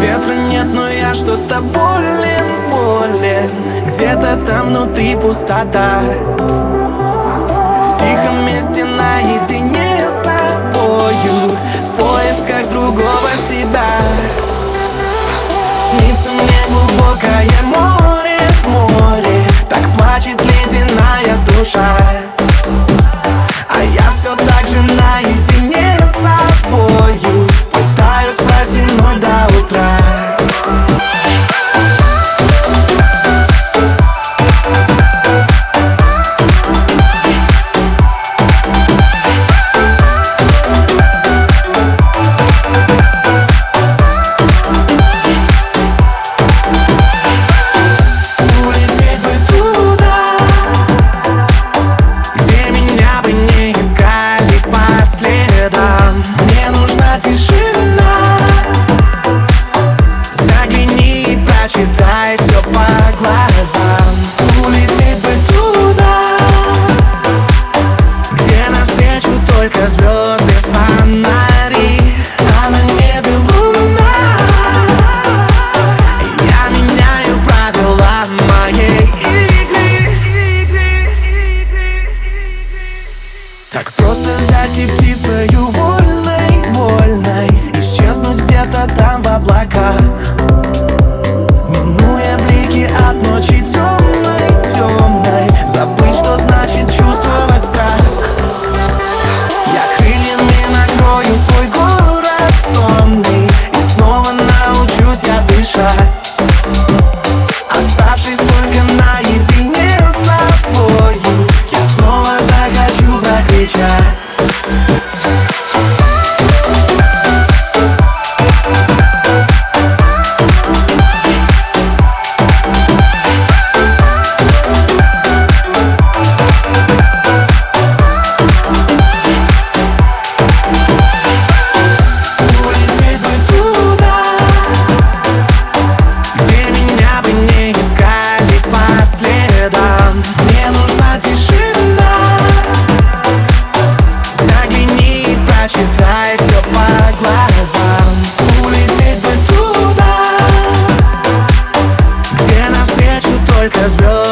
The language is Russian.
Ветра нет, но я что-то болен, болен. Где-то там внутри пустота. В тихом месте наедине с собою В поисках другого себя. Снится мне глубокое море, море. Так плачет ледяная душа станцию вольной, вольной. Исчезнуть где-то там в облаках. Минуя блики от ночи темной, темной. Забыть, что значит чувствовать страх. Я крыльями накрою свой город сонный. И снова научусь я дышать. bro